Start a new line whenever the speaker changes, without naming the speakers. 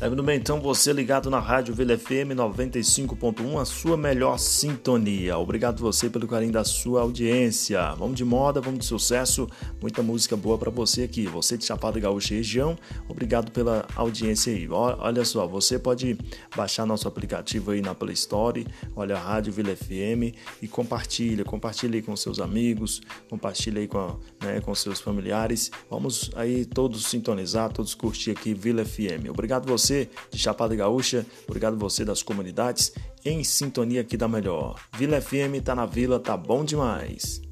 Tá bem? Então você ligado na Rádio Vila FM 95.1, a sua melhor sintonia. Obrigado você pelo carinho da sua audiência. Vamos de moda, vamos de sucesso, muita música boa para você aqui. Você de Chapada Gaúcha região, obrigado pela audiência aí. Olha só, você pode baixar nosso aplicativo aí na Play Store, olha a Rádio Vila FM e compartilha, compartilha aí com seus amigos, compartilha aí com, né, com seus familiares. Vamos aí todos sintonizar, todos curtir aqui Vila FM. Obrigado você você de Chapada Gaúcha, obrigado você das comunidades, em sintonia aqui da melhor. Vila FM tá na vila, tá bom demais.